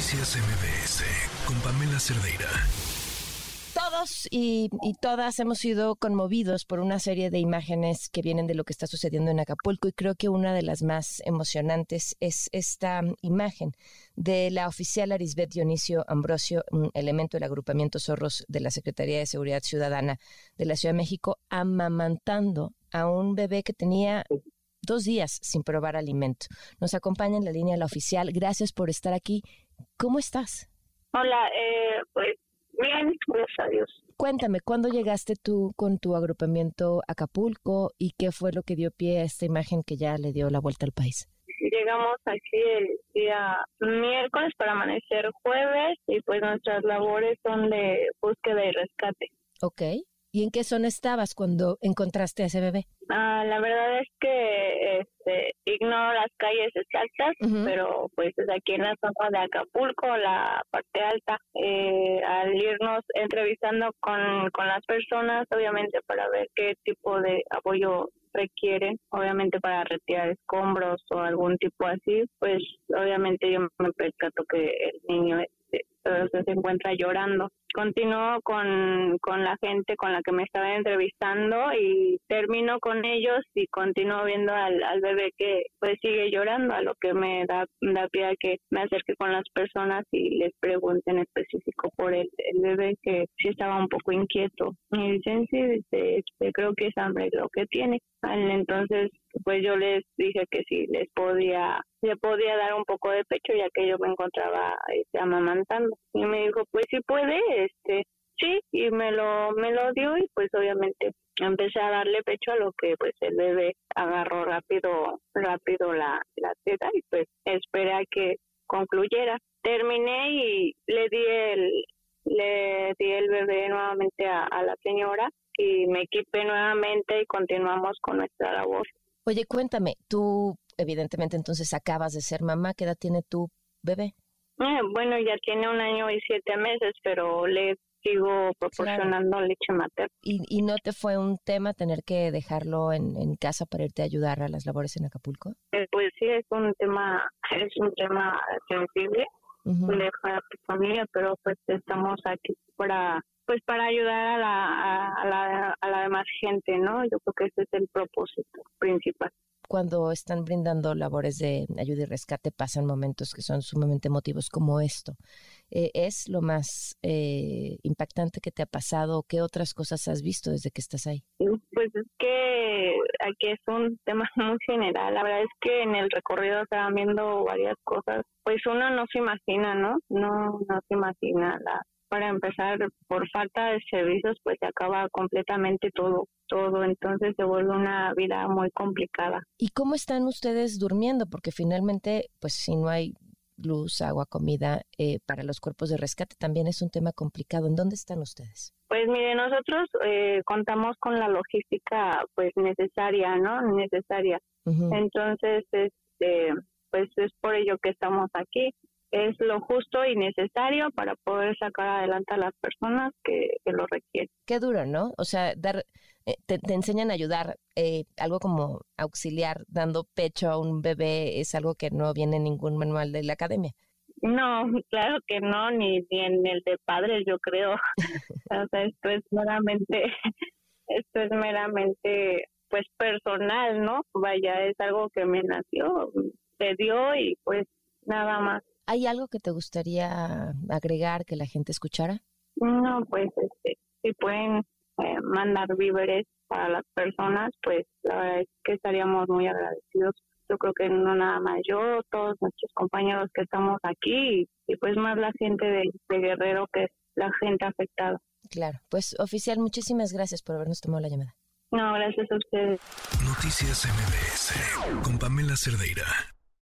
Noticias MBS con Pamela Cerdeira. Todos y, todas hemos sido conmovidos por una serie de imágenes que vienen de lo que está sucediendo en Acapulco y creo que una de las más emocionantes es esta imagen de la oficial Arisbet Dionisio Ambrosio, un elemento del agrupamiento Zorros de la Secretaría de Seguridad Ciudadana de la Ciudad de México, amamantando a un bebé que tenía dos días sin probar alimento. Nos acompaña en la línea la oficial. Gracias por estar aquí. ¿Cómo estás? Hola, eh, pues bien, gracias a Dios. Cuéntame, ¿cuándo llegaste tú con tu agrupamiento a Acapulco y qué fue lo que dio pie a esta imagen que ya le dio la vuelta al país? Llegamos aquí el día miércoles para amanecer jueves y pues nuestras labores son de búsqueda y rescate. Ok. ¿Y en qué zona estabas cuando encontraste a ese bebé? Ah, la verdad es que ignoro las calles exactas, pero pues es aquí en la zona de Acapulco, la parte alta, eh, al irnos entrevistando con, con las personas, obviamente para ver qué tipo de apoyo requieren, obviamente para retirar escombros o algún tipo así, pues obviamente yo me percato que el niño este, se encuentra llorando continuó con, con la gente con la que me estaba entrevistando y termino con ellos y continúo viendo al, al bebé que pues sigue llorando, a lo que me da, da pie a que me acerque con las personas y les pregunte en específico por el, el bebé que sí estaba un poco inquieto. Y dicen, sí, dice, creo que es hambre lo que tiene. Entonces, pues yo les dije que sí, les podía, le podía dar un poco de pecho ya que yo me encontraba este, amamantando. Y me dijo, pues sí puede, este, sí, y me lo, me lo dio y pues obviamente empecé a darle pecho a lo que pues el bebé agarró rápido, rápido la, la teta y pues esperé a que concluyera. Terminé y le di el, le di el bebé nuevamente a, a la señora y me equipé nuevamente y continuamos con nuestra labor. Oye, cuéntame, tú evidentemente entonces acabas de ser mamá, ¿qué edad tiene tu bebé? Eh, bueno, ya tiene un año y siete meses, pero le sigo proporcionando leche materna. ¿Y, ¿Y no te fue un tema tener que dejarlo en, en, casa para irte a ayudar a las labores en Acapulco? Eh, pues sí, es un tema, es un tema sensible, dejar a tu familia, pero pues estamos aquí para pues para ayudar a la, a, la, a la demás gente, ¿no? Yo creo que ese es el propósito principal cuando están brindando labores de ayuda y rescate pasan momentos que son sumamente emotivos como esto. Eh, ¿Es lo más eh, impactante que te ha pasado? ¿Qué otras cosas has visto desde que estás ahí? Pues es que aquí es un tema muy general. La verdad es que en el recorrido estaban viendo varias cosas. Pues uno no se imagina, ¿no? No, no se imagina la, para empezar, por falta de servicios, pues se acaba completamente todo, todo, entonces se vuelve una vida muy complicada. ¿Y cómo están ustedes durmiendo? Porque finalmente, pues si no hay luz, agua, comida, eh, para los cuerpos de rescate también es un tema complicado. ¿En dónde están ustedes? Pues mire, nosotros eh, contamos con la logística pues necesaria, ¿no? Necesaria. Entonces, este, pues es por ello que estamos aquí es lo justo y necesario para poder sacar adelante a las personas que, lo requieren. Qué duro, ¿no? O sea, dar, eh, te, enseñan a ayudar, eh, algo como auxiliar, dando pecho a un bebé, es algo que no viene en ningún manual de la academia. No, claro que no, ni, ni en el de padres, yo creo. o sea, esto es meramente, esto es meramente, pues personal, ¿no? Vaya, es algo que me nació, se dio y pues nada más. ¿Hay algo que te gustaría agregar que la gente escuchara? No, pues este, si pueden eh, mandar víveres para las personas, pues la verdad es que estaríamos muy agradecidos. Yo creo que no nada más yo, todos nuestros compañeros que estamos aquí y, pues más la gente de, de Guerrero que es la gente afectada. Claro, pues oficial, muchísimas gracias por habernos tomado la llamada. No, gracias a ustedes. Noticias MBS con Pamela Cerdeira.